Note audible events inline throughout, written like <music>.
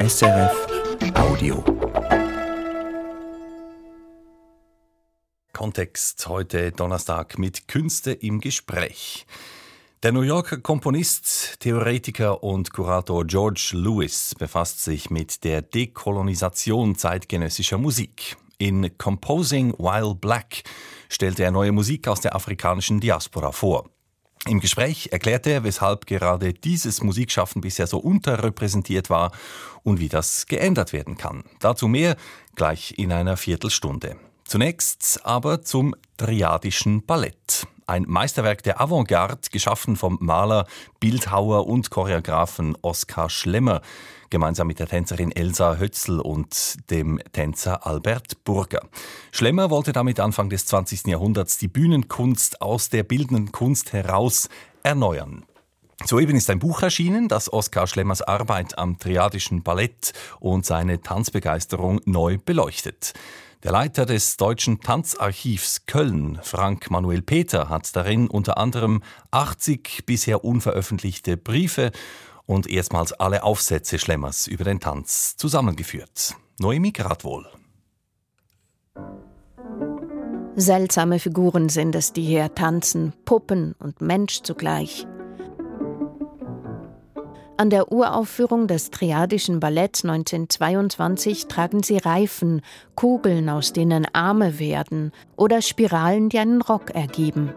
SRF Audio. Kontext heute Donnerstag mit Künste im Gespräch. Der New Yorker Komponist, Theoretiker und Kurator George Lewis befasst sich mit der Dekolonisation zeitgenössischer Musik. In Composing While Black stellte er neue Musik aus der afrikanischen Diaspora vor. Im Gespräch erklärte er, weshalb gerade dieses Musikschaffen bisher so unterrepräsentiert war und wie das geändert werden kann. Dazu mehr gleich in einer Viertelstunde. Zunächst aber zum Triadischen Ballett. Ein Meisterwerk der Avantgarde, geschaffen vom Maler, Bildhauer und Choreografen Oskar Schlemmer, gemeinsam mit der Tänzerin Elsa Hötzl und dem Tänzer Albert Burger. Schlemmer wollte damit Anfang des 20. Jahrhunderts die Bühnenkunst aus der bildenden Kunst heraus erneuern. Soeben ist ein Buch erschienen, das Oskar Schlemmers Arbeit am triadischen Ballett und seine Tanzbegeisterung neu beleuchtet. Der Leiter des Deutschen Tanzarchivs Köln, Frank Manuel Peter, hat darin unter anderem 80 bisher unveröffentlichte Briefe und erstmals alle Aufsätze Schlemmers über den Tanz zusammengeführt. Noemi Gradwohl. Seltsame Figuren sind es, die hier tanzen, Puppen und Mensch zugleich. An der Uraufführung des Triadischen Balletts 1922 tragen sie Reifen, Kugeln, aus denen Arme werden, oder Spiralen, die einen Rock ergeben.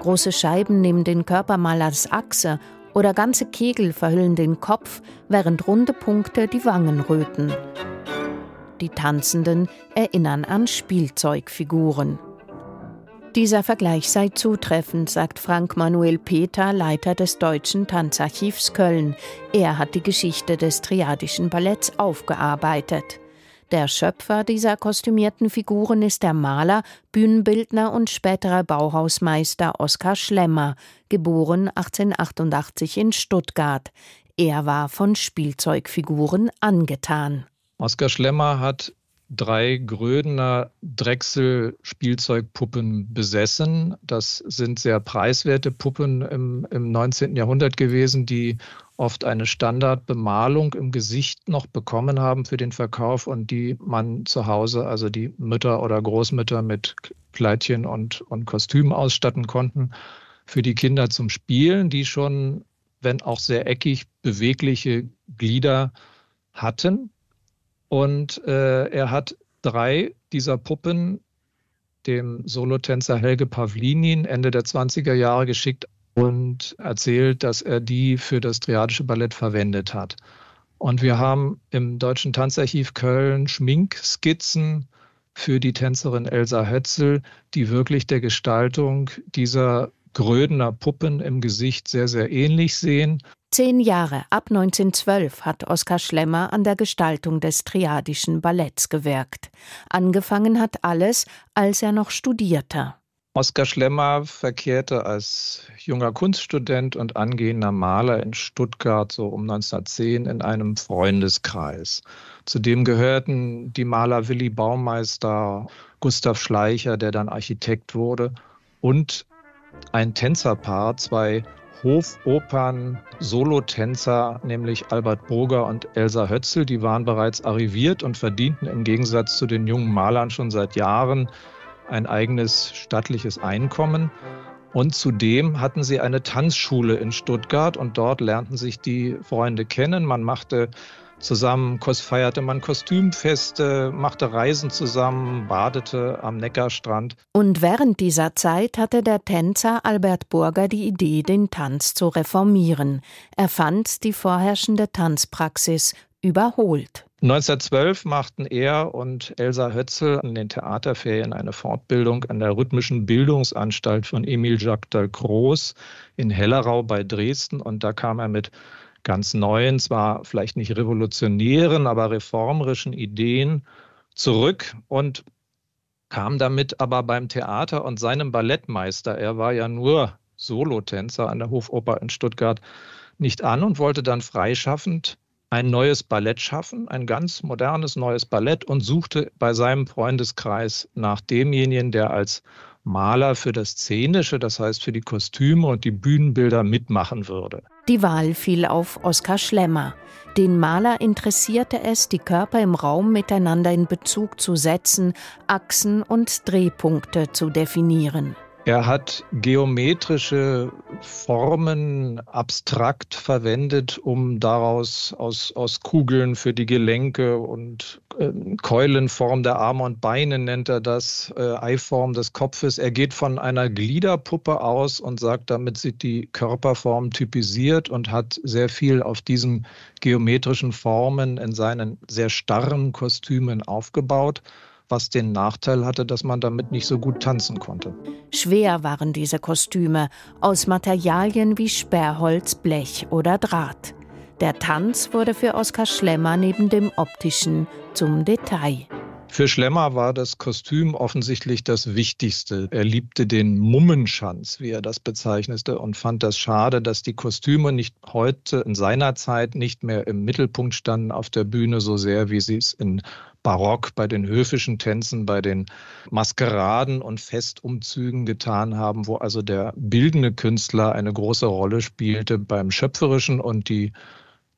Große Scheiben nehmen den Körper mal als Achse oder ganze Kegel verhüllen den Kopf, während runde Punkte die Wangen röten. Die Tanzenden erinnern an Spielzeugfiguren. Dieser Vergleich sei zutreffend, sagt Frank Manuel Peter, Leiter des Deutschen Tanzarchivs Köln. Er hat die Geschichte des triadischen Balletts aufgearbeitet. Der Schöpfer dieser kostümierten Figuren ist der Maler, Bühnenbildner und späterer Bauhausmeister Oskar Schlemmer, geboren 1888 in Stuttgart. Er war von Spielzeugfiguren angetan. Oskar Schlemmer hat drei Grödener Drechsel-Spielzeugpuppen besessen. Das sind sehr preiswerte Puppen im, im 19. Jahrhundert gewesen, die oft eine Standardbemalung im Gesicht noch bekommen haben für den Verkauf und die man zu Hause, also die Mütter oder Großmütter mit Kleidchen und, und Kostümen ausstatten konnten. Für die Kinder zum Spielen, die schon, wenn auch sehr eckig, bewegliche Glieder hatten. Und äh, er hat drei dieser Puppen dem Solotänzer Helge Pavlinin Ende der 20er Jahre geschickt und erzählt, dass er die für das Triadische Ballett verwendet hat. Und wir haben im Deutschen Tanzarchiv Köln Schminkskizzen für die Tänzerin Elsa Hötzel, die wirklich der Gestaltung dieser Grödener Puppen im Gesicht sehr, sehr ähnlich sehen. Zehn Jahre ab 1912 hat Oskar Schlemmer an der Gestaltung des Triadischen Balletts gewirkt. Angefangen hat alles, als er noch studierte. Oskar Schlemmer verkehrte als junger Kunststudent und angehender Maler in Stuttgart so um 1910 in einem Freundeskreis. Zudem gehörten die Maler Willi Baumeister, Gustav Schleicher, der dann Architekt wurde, und ein Tänzerpaar, zwei Hofopern-Solotänzer, nämlich Albert Burger und Elsa Hötzel, die waren bereits arriviert und verdienten im Gegensatz zu den jungen Malern schon seit Jahren ein eigenes stattliches Einkommen. Und zudem hatten sie eine Tanzschule in Stuttgart und dort lernten sich die Freunde kennen. Man machte Zusammen feierte man Kostümfeste, machte Reisen zusammen, badete am Neckarstrand. Und während dieser Zeit hatte der Tänzer Albert Burger die Idee, den Tanz zu reformieren. Er fand die vorherrschende Tanzpraxis überholt. 1912 machten er und Elsa Hötzel an den Theaterferien eine Fortbildung an der Rhythmischen Bildungsanstalt von Emil Jacques Dalcroze in Hellerau bei Dresden. Und da kam er mit ganz neuen, zwar vielleicht nicht revolutionären, aber reformerischen Ideen zurück und kam damit aber beim Theater und seinem Ballettmeister, er war ja nur Solotänzer an der Hofoper in Stuttgart, nicht an und wollte dann freischaffend ein neues Ballett schaffen, ein ganz modernes neues Ballett und suchte bei seinem Freundeskreis nach demjenigen, der als Maler für das Szenische, das heißt für die Kostüme und die Bühnenbilder mitmachen würde. Die Wahl fiel auf Oskar Schlemmer. Den Maler interessierte es, die Körper im Raum miteinander in Bezug zu setzen, Achsen und Drehpunkte zu definieren. Er hat geometrische Formen abstrakt verwendet, um daraus aus, aus Kugeln für die Gelenke und äh, Keulenform der Arme und Beine nennt er das, äh, Eiform des Kopfes. Er geht von einer Gliederpuppe aus und sagt, damit sind die Körperformen typisiert und hat sehr viel auf diesen geometrischen Formen in seinen sehr starren Kostümen aufgebaut was den Nachteil hatte, dass man damit nicht so gut tanzen konnte. Schwer waren diese Kostüme aus Materialien wie Sperrholz, Blech oder Draht. Der Tanz wurde für Oskar Schlemmer neben dem optischen zum Detail. Für Schlemmer war das Kostüm offensichtlich das Wichtigste. Er liebte den Mummenschanz, wie er das bezeichnete, und fand das schade, dass die Kostüme nicht heute in seiner Zeit nicht mehr im Mittelpunkt standen auf der Bühne so sehr, wie sie es in Barock bei den höfischen Tänzen, bei den Maskeraden und Festumzügen getan haben, wo also der bildende Künstler eine große Rolle spielte beim Schöpferischen und die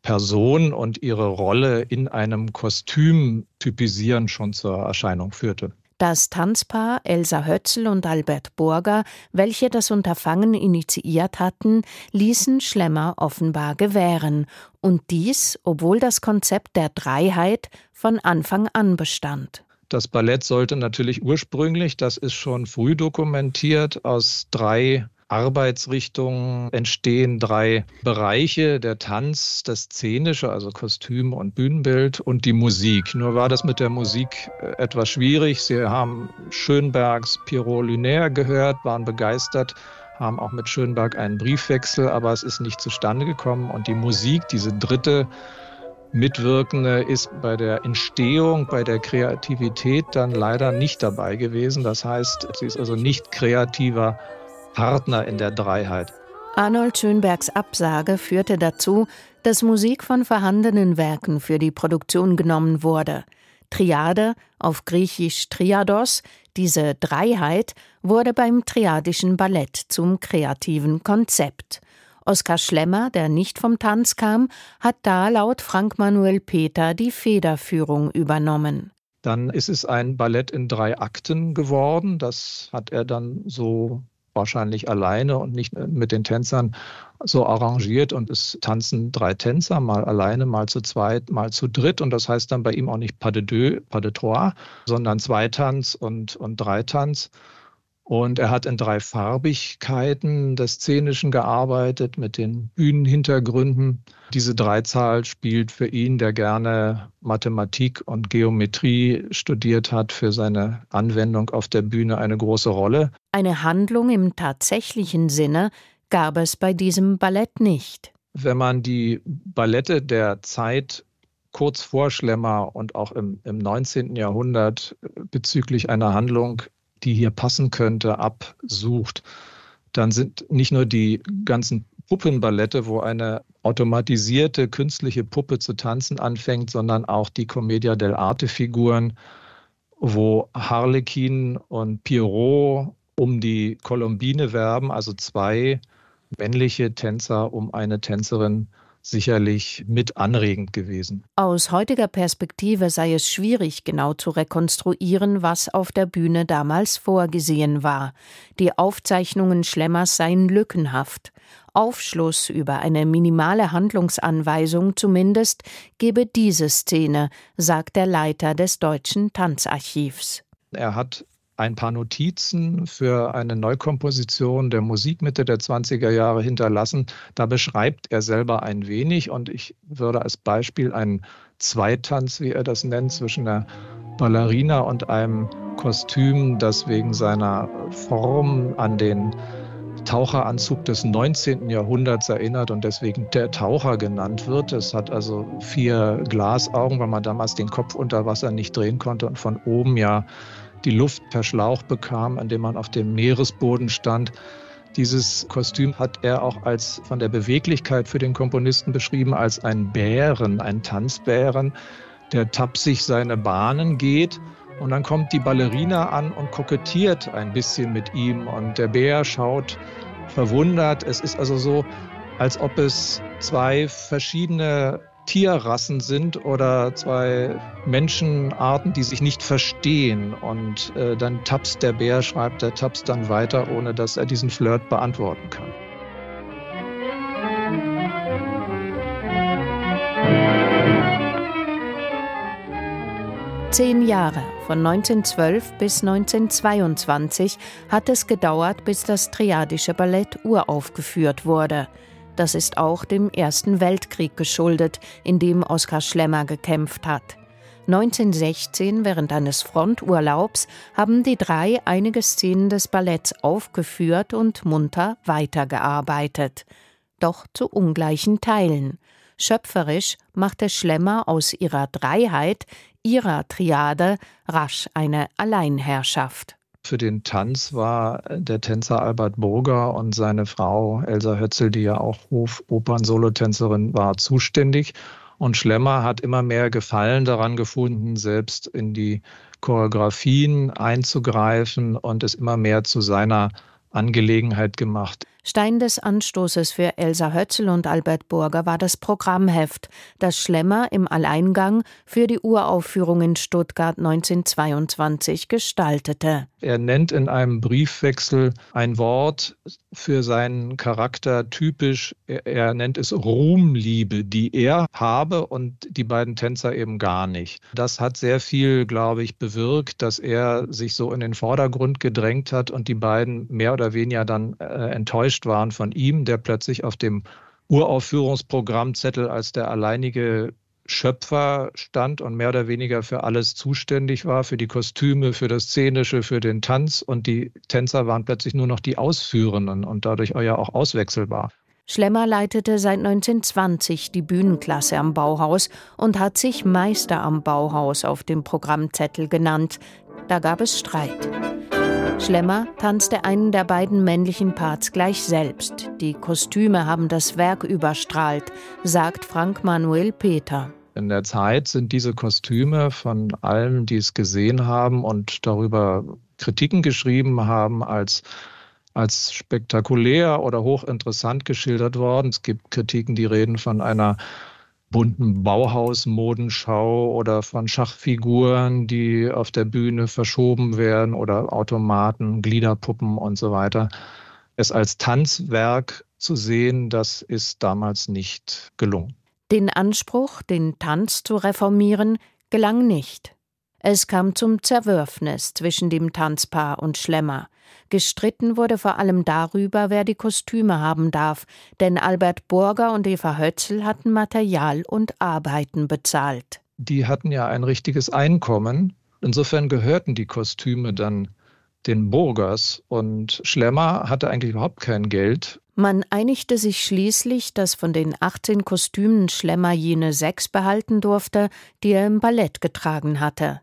Person und ihre Rolle in einem Kostüm typisieren schon zur Erscheinung führte. Das Tanzpaar Elsa Hötzel und Albert Burger, welche das Unterfangen initiiert hatten, ließen Schlemmer offenbar gewähren. Und dies, obwohl das Konzept der Dreiheit von Anfang an bestand. Das Ballett sollte natürlich ursprünglich, das ist schon früh dokumentiert, aus drei Arbeitsrichtungen entstehen drei Bereiche, der Tanz, das Szenische, also Kostüm und Bühnenbild und die Musik. Nur war das mit der Musik äh, etwas schwierig. Sie haben Schönbergs Pierrot Lunaire gehört, waren begeistert, haben auch mit Schönberg einen Briefwechsel, aber es ist nicht zustande gekommen. Und die Musik, diese dritte Mitwirkende ist bei der Entstehung, bei der Kreativität dann leider nicht dabei gewesen. Das heißt, sie ist also nicht kreativer Partner in der Dreiheit. Arnold Schönbergs Absage führte dazu, dass Musik von vorhandenen Werken für die Produktion genommen wurde. Triade, auf Griechisch Triados, diese Dreiheit, wurde beim triadischen Ballett zum kreativen Konzept. Oskar Schlemmer, der nicht vom Tanz kam, hat da laut Frank Manuel Peter die Federführung übernommen. Dann ist es ein Ballett in drei Akten geworden. Das hat er dann so wahrscheinlich alleine und nicht mit den Tänzern so arrangiert und es tanzen drei Tänzer, mal alleine, mal zu zweit, mal zu dritt und das heißt dann bei ihm auch nicht pas de deux, pas de trois, sondern Zweitanz und, und Dreitanz. Und er hat in drei Farbigkeiten des Szenischen gearbeitet mit den Bühnenhintergründen. Diese Dreizahl spielt für ihn, der gerne Mathematik und Geometrie studiert hat, für seine Anwendung auf der Bühne eine große Rolle. Eine Handlung im tatsächlichen Sinne gab es bei diesem Ballett nicht. Wenn man die Ballette der Zeit kurz vor Schlemmer und auch im, im 19. Jahrhundert bezüglich einer Handlung die hier passen könnte, absucht, dann sind nicht nur die ganzen Puppenballette, wo eine automatisierte künstliche Puppe zu tanzen anfängt, sondern auch die Commedia dell'arte Figuren, wo Harlekin und Pierrot um die Colombine werben, also zwei männliche Tänzer um eine Tänzerin sicherlich mit anregend gewesen. Aus heutiger Perspektive sei es schwierig, genau zu rekonstruieren, was auf der Bühne damals vorgesehen war. Die Aufzeichnungen Schlemmers seien lückenhaft. Aufschluss über eine minimale Handlungsanweisung zumindest gebe diese Szene, sagt der Leiter des Deutschen Tanzarchivs. Er hat ein paar Notizen für eine Neukomposition der Musik Mitte der 20er Jahre hinterlassen. Da beschreibt er selber ein wenig und ich würde als Beispiel einen Zweitanz, wie er das nennt, zwischen einer Ballerina und einem Kostüm, das wegen seiner Form an den Taucheranzug des 19. Jahrhunderts erinnert und deswegen der Taucher genannt wird. Es hat also vier Glasaugen, weil man damals den Kopf unter Wasser nicht drehen konnte und von oben ja die Luft per Schlauch bekam, an dem man auf dem Meeresboden stand. Dieses Kostüm hat er auch als von der Beweglichkeit für den Komponisten beschrieben als ein Bären, ein Tanzbären, der tapsig seine Bahnen geht Und dann kommt die Ballerina an und kokettiert ein bisschen mit ihm und der Bär schaut verwundert. Es ist also so, als ob es zwei verschiedene Tierrassen sind oder zwei Menschenarten, die sich nicht verstehen. Und äh, dann tapst der Bär, schreibt er, tapst dann weiter, ohne dass er diesen Flirt beantworten kann. Zehn Jahre, von 1912 bis 1922, hat es gedauert, bis das Triadische Ballett uraufgeführt wurde. Das ist auch dem Ersten Weltkrieg geschuldet, in dem Oskar Schlemmer gekämpft hat. 1916, während eines Fronturlaubs, haben die drei einige Szenen des Balletts aufgeführt und munter weitergearbeitet. Doch zu ungleichen Teilen. Schöpferisch machte Schlemmer aus ihrer Dreiheit ihrer Triade rasch eine Alleinherrschaft. Für den Tanz war der Tänzer Albert Burger und seine Frau Elsa Hötzel, die ja auch Hofopern-Solotänzerin war, zuständig. Und Schlemmer hat immer mehr Gefallen daran gefunden, selbst in die Choreografien einzugreifen und es immer mehr zu seiner Angelegenheit gemacht. Stein des Anstoßes für Elsa Hötzel und Albert Burger war das Programmheft, das Schlemmer im Alleingang für die Uraufführung in Stuttgart 1922 gestaltete. Er nennt in einem Briefwechsel ein Wort für seinen Charakter typisch. Er, er nennt es Ruhmliebe, die er habe und die beiden Tänzer eben gar nicht. Das hat sehr viel, glaube ich, bewirkt, dass er sich so in den Vordergrund gedrängt hat und die beiden mehr oder weniger dann äh, enttäuscht waren von ihm, der plötzlich auf dem Uraufführungsprogrammzettel als der alleinige Schöpfer stand und mehr oder weniger für alles zuständig war, für die Kostüme, für das Szenische, für den Tanz. Und die Tänzer waren plötzlich nur noch die Ausführenden und dadurch ja auch auswechselbar. Schlemmer leitete seit 1920 die Bühnenklasse am Bauhaus und hat sich Meister am Bauhaus auf dem Programmzettel genannt. Da gab es Streit. Schlemmer tanzte einen der beiden männlichen Parts gleich selbst. Die Kostüme haben das Werk überstrahlt, sagt Frank Manuel Peter. In der Zeit sind diese Kostüme von allen, die es gesehen haben und darüber Kritiken geschrieben haben, als, als spektakulär oder hochinteressant geschildert worden. Es gibt Kritiken, die reden von einer bunten Bauhausmodenschau oder von Schachfiguren, die auf der Bühne verschoben werden oder Automaten, Gliederpuppen und so weiter. Es als Tanzwerk zu sehen, das ist damals nicht gelungen. Den Anspruch, den Tanz zu reformieren, gelang nicht. Es kam zum Zerwürfnis zwischen dem Tanzpaar und Schlemmer. Gestritten wurde vor allem darüber, wer die Kostüme haben darf, denn Albert Burger und Eva Hötzel hatten Material und Arbeiten bezahlt. Die hatten ja ein richtiges Einkommen. Insofern gehörten die Kostüme dann den Burgers und Schlemmer hatte eigentlich überhaupt kein Geld. Man einigte sich schließlich, dass von den 18 Kostümen Schlemmer jene sechs behalten durfte, die er im Ballett getragen hatte.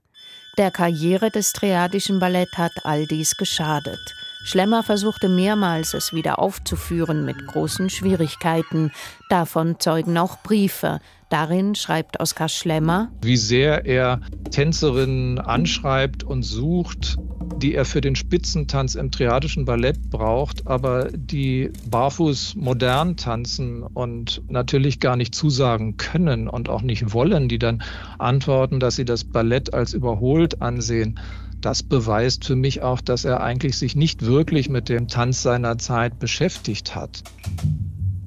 Der Karriere des Triadischen Ballett hat all dies geschadet. Schlemmer versuchte mehrmals, es wieder aufzuführen mit großen Schwierigkeiten. Davon zeugen auch Briefe. Darin schreibt Oskar Schlemmer, wie sehr er Tänzerinnen anschreibt und sucht, die er für den Spitzentanz im triadischen Ballett braucht, aber die barfuß modern tanzen und natürlich gar nicht zusagen können und auch nicht wollen, die dann antworten, dass sie das Ballett als überholt ansehen. Das beweist für mich auch, dass er eigentlich sich nicht wirklich mit dem Tanz seiner Zeit beschäftigt hat.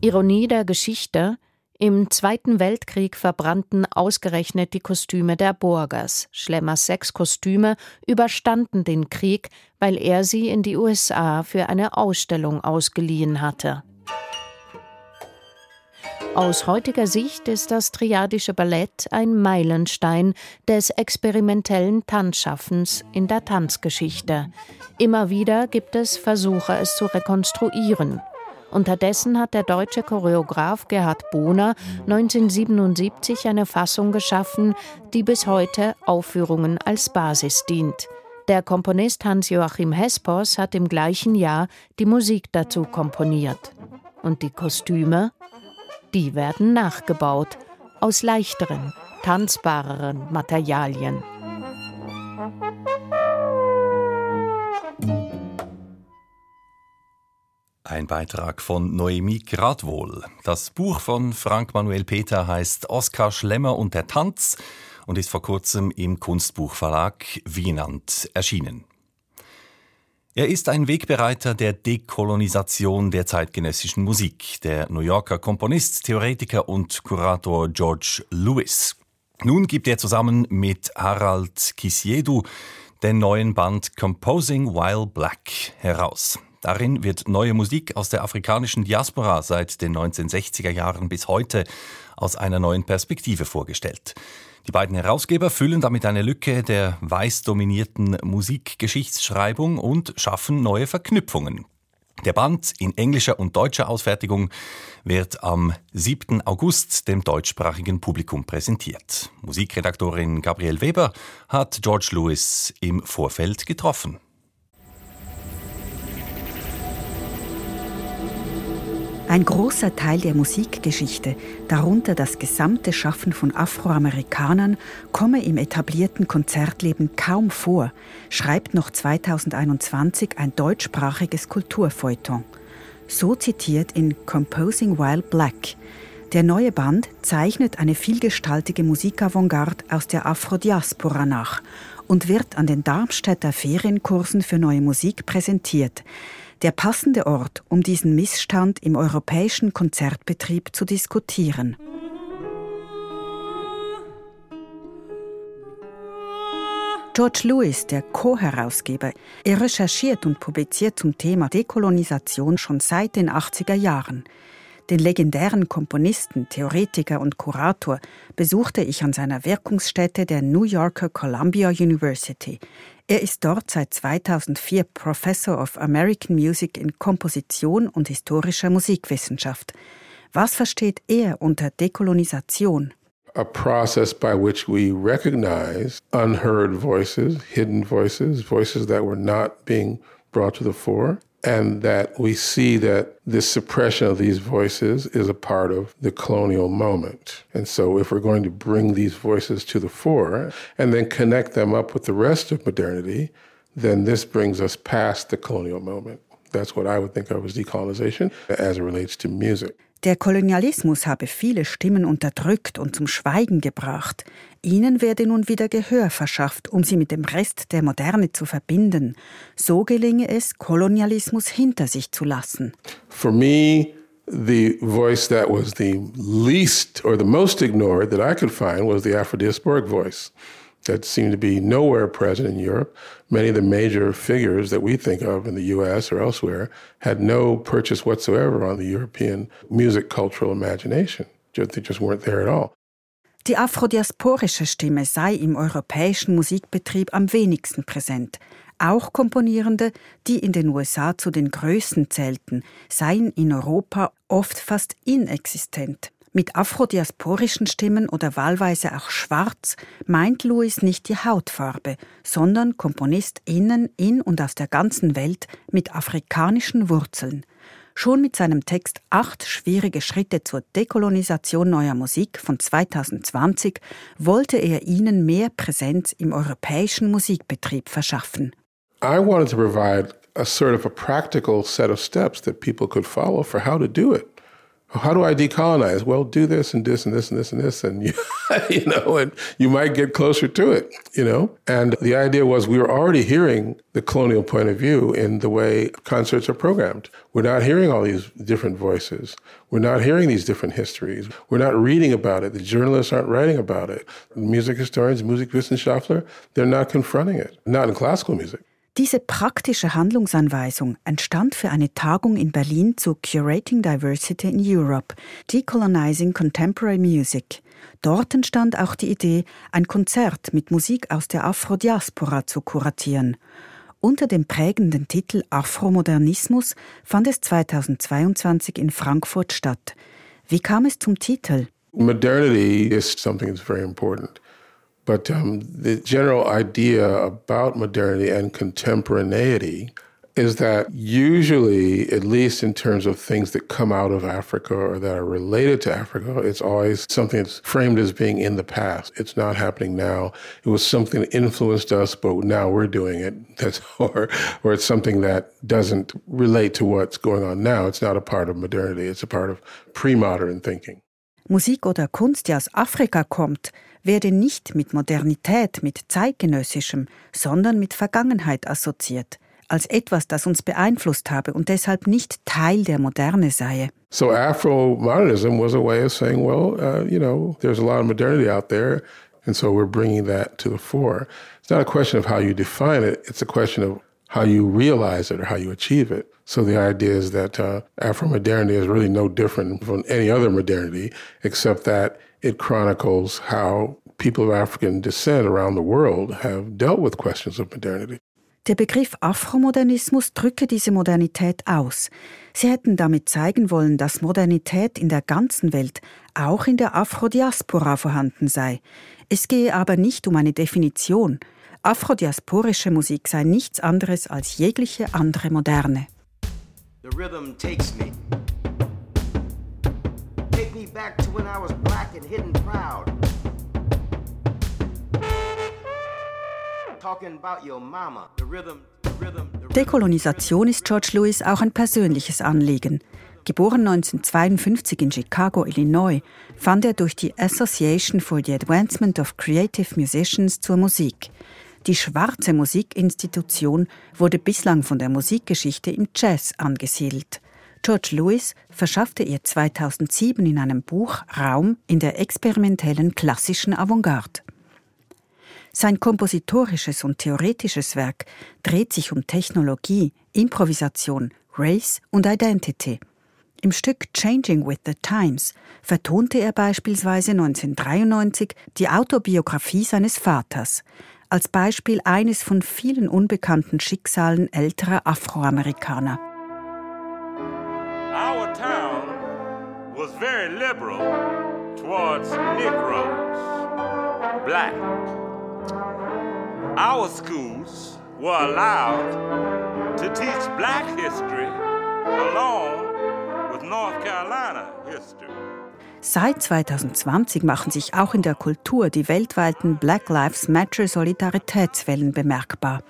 Ironie der Geschichte, im Zweiten Weltkrieg verbrannten ausgerechnet die Kostüme der Burgers. Schlemmers sechs Kostüme überstanden den Krieg, weil er sie in die USA für eine Ausstellung ausgeliehen hatte. Aus heutiger Sicht ist das Triadische Ballett ein Meilenstein des experimentellen Tanzschaffens in der Tanzgeschichte. Immer wieder gibt es Versuche, es zu rekonstruieren. Unterdessen hat der deutsche Choreograf Gerhard Bohner 1977 eine Fassung geschaffen, die bis heute Aufführungen als Basis dient. Der Komponist Hans-Joachim Hespers hat im gleichen Jahr die Musik dazu komponiert. Und die Kostüme? Die werden nachgebaut aus leichteren, tanzbareren Materialien. Ein Beitrag von Noemi Gradwohl. Das Buch von Frank Manuel Peter heißt Oskar Schlemmer und der Tanz und ist vor kurzem im Kunstbuchverlag Wienand erschienen. Er ist ein Wegbereiter der Dekolonisation der zeitgenössischen Musik, der New Yorker Komponist, Theoretiker und Kurator George Lewis. Nun gibt er zusammen mit Harald Kisiedu den neuen Band Composing While Black heraus. Darin wird neue Musik aus der afrikanischen Diaspora seit den 1960er Jahren bis heute aus einer neuen Perspektive vorgestellt. Die beiden Herausgeber füllen damit eine Lücke der weiß dominierten Musikgeschichtsschreibung und schaffen neue Verknüpfungen. Der Band in englischer und deutscher Ausfertigung wird am 7. August dem deutschsprachigen Publikum präsentiert. Musikredaktorin Gabrielle Weber hat George Lewis im Vorfeld getroffen. Ein großer Teil der Musikgeschichte, darunter das gesamte Schaffen von Afroamerikanern, komme im etablierten Konzertleben kaum vor, schreibt noch 2021 ein deutschsprachiges Kulturfeuilleton. So zitiert in Composing While Black. Der neue Band zeichnet eine vielgestaltige Musikavantgarde aus der Afrodiaspora nach und wird an den Darmstädter Ferienkursen für neue Musik präsentiert der passende Ort, um diesen Missstand im europäischen Konzertbetrieb zu diskutieren. George Lewis, der Co-Herausgeber, er recherchiert und publiziert zum Thema Dekolonisation schon seit den 80er Jahren. Den legendären Komponisten, Theoretiker und Kurator besuchte ich an seiner Wirkungsstätte der New Yorker Columbia University. Er ist dort seit 2004 Professor of American Music in Komposition und historischer Musikwissenschaft. Was versteht er unter Dekolonisation? a process by which we recognize unheard voices, hidden voices, voices that were not being brought to the fore, and that we see that this suppression of these voices is a part of the colonial moment. And so, if we're going to bring these voices to the fore and then connect them up with the rest of modernity, then this brings us past the colonial moment. That's what I would think of as decolonization as it relates to music. Der Kolonialismus habe viele Stimmen unterdrückt und zum Schweigen gebracht. Ihnen werde nun wieder Gehör verschafft, um sie mit dem Rest der Moderne zu verbinden. So gelinge es, Kolonialismus hinter sich zu lassen. For me, the voice that was the least or the most ignored that I could find was the Afro-diasporic voice. That seemed to be nowhere present in Europe. Many of the major figures that we think of in the US or elsewhere had no purchase whatsoever on the European music cultural imagination. They just weren't there at all. Die afrodiasporische Stimme sei im europäischen Musikbetrieb am wenigsten präsent. Auch Komponierende, die in den USA zu den Größen zählten, seien in Europa oft fast inexistent. Mit afrodiasporischen Stimmen oder wahlweise auch schwarz meint Louis nicht die Hautfarbe, sondern KomponistInnen in und aus der ganzen Welt mit afrikanischen Wurzeln. Schon mit seinem Text Acht schwierige Schritte zur Dekolonisation neuer Musik von 2020 wollte er ihnen mehr Präsenz im europäischen Musikbetrieb verschaffen. I wanted to provide a sort of a practical set of steps that people could follow for how to do it. How do I decolonize? Well, do this and this and this and this and this, and <laughs> you, you know, and you might get closer to it, you know. And the idea was we were already hearing the colonial point of view in the way concerts are programmed. We're not hearing all these different voices. We're not hearing these different histories. We're not reading about it. The journalists aren't writing about it. Music historians, music Musikwissenschaftler, they're not confronting it. Not in classical music. Diese praktische Handlungsanweisung entstand für eine Tagung in Berlin zu Curating Diversity in Europe, Decolonizing Contemporary Music. Dort entstand auch die Idee, ein Konzert mit Musik aus der Afrodiaspora zu kuratieren. Unter dem prägenden Titel Afromodernismus fand es 2022 in Frankfurt statt. Wie kam es zum Titel? Modernity is something that's very important. But um, the general idea about modernity and contemporaneity is that usually, at least in terms of things that come out of Africa or that are related to Africa, it's always something that's framed as being in the past. It's not happening now. It was something that influenced us, but now we're doing it. <laughs> That's or or it's something that doesn't relate to what's going on now. It's not a part of modernity. It's a part of pre-modern thinking. Musik oder Kunst, die aus Afrika kommt, werde nicht mit Modernität, mit zeitgenössischem, sondern mit Vergangenheit assoziiert. als etwas, das uns beeinflusst habe und deshalb nicht Teil der Moderne sei. So Afro-modernism was a way of saying, well, uh, you know, there's a lot of modernity out there, and so we're bringing that to the fore. It's not a question of how you define it, it's a question of how you realize it or how you achieve it. So the idea is that uh, Afro-modernity is really no different from any other modernity, except that it chronicles how people of African descent around the world have dealt with questions of modernity. Der Begriff Afromodernismus drücke diese Modernität aus. Sie hätten damit zeigen wollen, dass Modernität in der ganzen Welt, auch in der Afrodiaspora vorhanden sei. Es gehe aber nicht um eine Definition. Afrodiasporische Musik sei nichts anderes als jegliche andere Moderne. The rhythm takes me. Take me back to when I was black and hidden proud. Dekolonisation ist George Lewis auch ein persönliches Anliegen. Geboren 1952 in Chicago, Illinois, fand er durch die Association for the Advancement of Creative Musicians zur Musik. Die schwarze Musikinstitution wurde bislang von der Musikgeschichte im Jazz angesiedelt. George Lewis verschaffte ihr 2007 in einem Buch Raum in der experimentellen klassischen Avantgarde. Sein kompositorisches und theoretisches Werk dreht sich um Technologie, Improvisation, Race und Identity. Im Stück Changing with the Times vertonte er beispielsweise 1993 die Autobiografie seines Vaters, als Beispiel eines von vielen unbekannten Schicksalen älterer Afroamerikaner. Our town was very liberal towards Negroes, black. Our schools were allowed to teach black history along with North Carolina history. Seit 2020 machen sich auch in der Kultur die weltweiten Black Lives Matter Solidaritätswellen bemerkbar.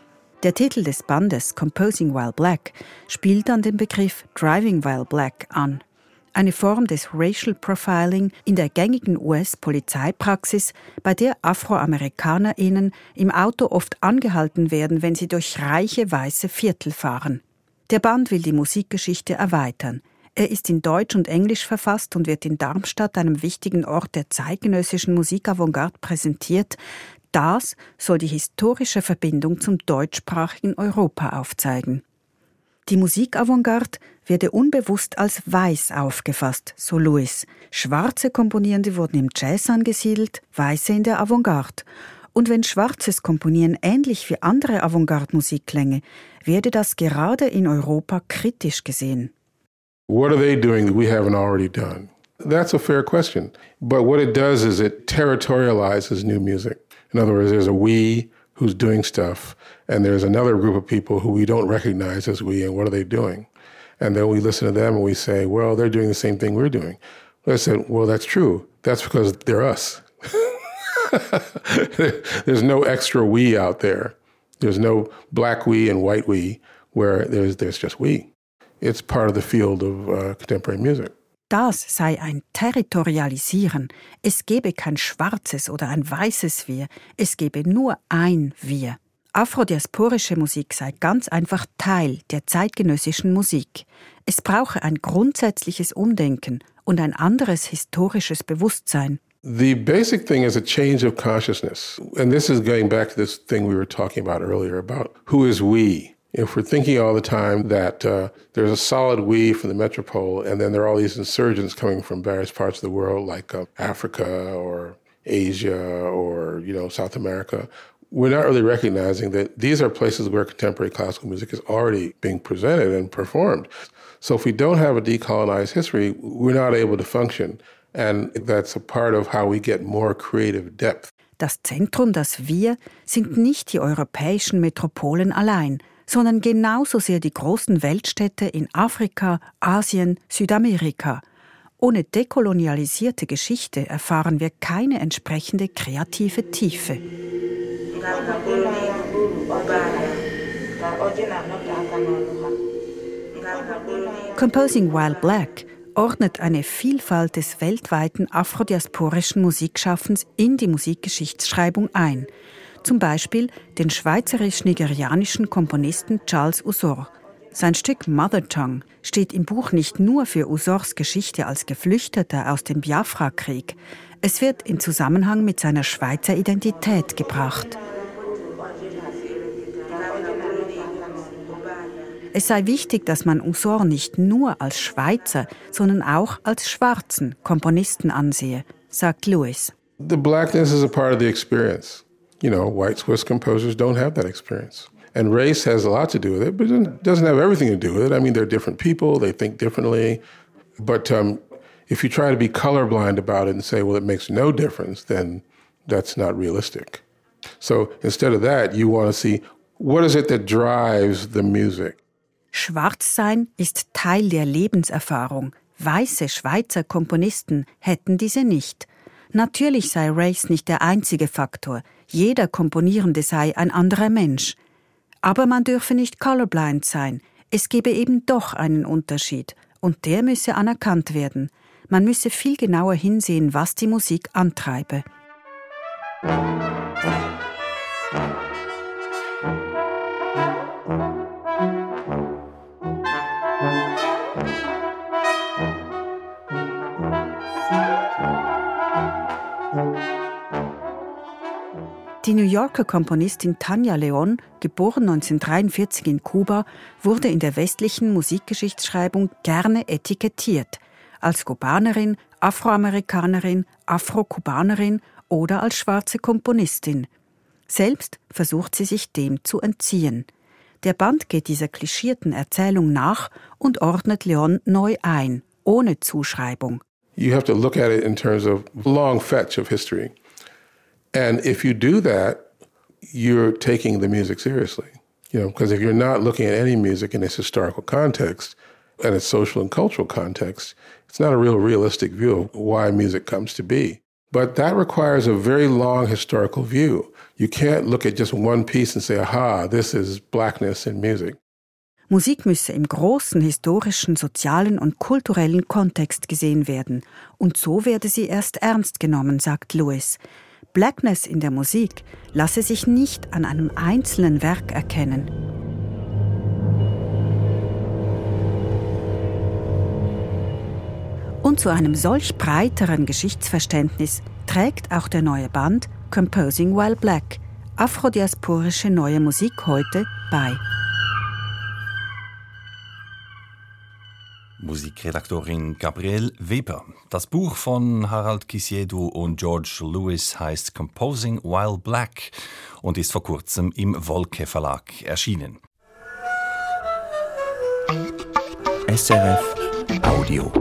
Der Titel des Bandes Composing While Black spielt an den Begriff Driving While Black an eine Form des Racial Profiling in der gängigen US-Polizeipraxis, bei der AfroamerikanerInnen im Auto oft angehalten werden, wenn sie durch reiche weiße Viertel fahren. Der Band will die Musikgeschichte erweitern. Er ist in Deutsch und Englisch verfasst und wird in Darmstadt, einem wichtigen Ort der zeitgenössischen Musikavantgarde, präsentiert. Das soll die historische Verbindung zum deutschsprachigen Europa aufzeigen. Die Musikavantgarde werde unbewusst als weiß aufgefasst, so Louis. Schwarze Komponierende wurden im Jazz angesiedelt, weiße in der Avantgarde. Und wenn schwarzes Komponieren ähnlich wie andere Avantgarde-Musik klänge, werde das gerade in Europa kritisch gesehen. What are they doing that we haven't already done? That's a fair question. But what it does is it territorializes new music. In other words, there's a we who's doing stuff, and there's another group of people who we don't recognize as we, and what are they doing? And then we listen to them and we say, well, they're doing the same thing we're doing. I said, well, that's true. That's because they're us. <laughs> there's no extra we out there. There's no black we and white we where there's, there's just we. It's part of the field of uh, contemporary music. Das sei ein Territorialisieren. Es gebe kein schwarzes oder ein weißes Wir, es gebe nur ein Wir. Afrodiasporische Musik sei ganz einfach Teil der zeitgenössischen Musik. Es brauche ein grundsätzliches Umdenken und ein anderes historisches Bewusstsein. The basic thing is a change of consciousness. And this is going back to this thing we were talking about earlier about who is we? If we're thinking all the time that uh, there's a solid we from the metropole, and then there are all these insurgents coming from various parts of the world, like uh, Africa or Asia or you know South America, we're not really recognizing that these are places where contemporary classical music is already being presented and performed. So if we don't have a decolonized history, we're not able to function. And that's a part of how we get more creative depth. Das Zentrum, das Wir, sind nicht die europäischen Metropolen allein, sondern genauso sehr die großen Weltstädte in Afrika, Asien, Südamerika. Ohne dekolonialisierte Geschichte erfahren wir keine entsprechende kreative Tiefe. Composing While Black ordnet eine Vielfalt des weltweiten afrodiasporischen Musikschaffens in die Musikgeschichtsschreibung ein. Zum Beispiel den schweizerisch-nigerianischen Komponisten Charles Usor. Sein Stück Mother Tongue steht im Buch nicht nur für Usors Geschichte als Geflüchteter aus dem Biafra-Krieg. Es wird in Zusammenhang mit seiner Schweizer Identität gebracht. Es sei wichtig, dass man Usor nicht nur als Schweizer, sondern auch als schwarzen Komponisten ansehe, sagt Lewis. The blackness is a part of the experience. You know, white Swiss composers don't have that experience. And race has a lot to do with it, but it doesn't have everything to do with it. I mean, they're different people, they think differently. But um, if you try to be colorblind about it and say, well, it makes no difference, then that's not realistic. So instead of that, you want to see what is it that drives the music? Schwarzsein ist Teil der Lebenserfahrung. Weiße Schweizer Komponisten hätten diese nicht. Natürlich sei Race nicht der einzige Faktor. Jeder Komponierende sei ein anderer Mensch. Aber man dürfe nicht colorblind sein. Es gebe eben doch einen Unterschied. Und der müsse anerkannt werden. Man müsse viel genauer hinsehen, was die Musik antreibe. Die New Yorker Komponistin Tanja Leon, geboren 1943 in Kuba, wurde in der westlichen Musikgeschichtsschreibung gerne etikettiert als Kubanerin, Afroamerikanerin, Afro-Kubanerin oder als schwarze Komponistin. Selbst versucht sie sich dem zu entziehen. Der Band geht dieser klischierten Erzählung nach und ordnet Leon neu ein, ohne Zuschreibung. You have to look at it in terms of long fetch of history. And if you do that, you're taking the music seriously. You know, because if you're not looking at any music in its historical context and its social and cultural context, it's not a real realistic view of why music comes to be. But that requires a very long historical view. You can't look at just one piece and say, aha, this is blackness in music. Musik müsse im großen historischen, sozialen und kulturellen Kontext gesehen werden. Und so werde sie erst ernst genommen, sagt Lewis. Blackness in der Musik lasse sich nicht an einem einzelnen Werk erkennen. Und zu einem solch breiteren Geschichtsverständnis trägt auch der neue Band Composing While Black, afrodiasporische neue Musik heute bei. Musikredaktorin Gabrielle Weber. Das Buch von Harald Kisiedu und George Lewis heißt Composing While Black und ist vor kurzem im Wolke Verlag erschienen. SRF Audio.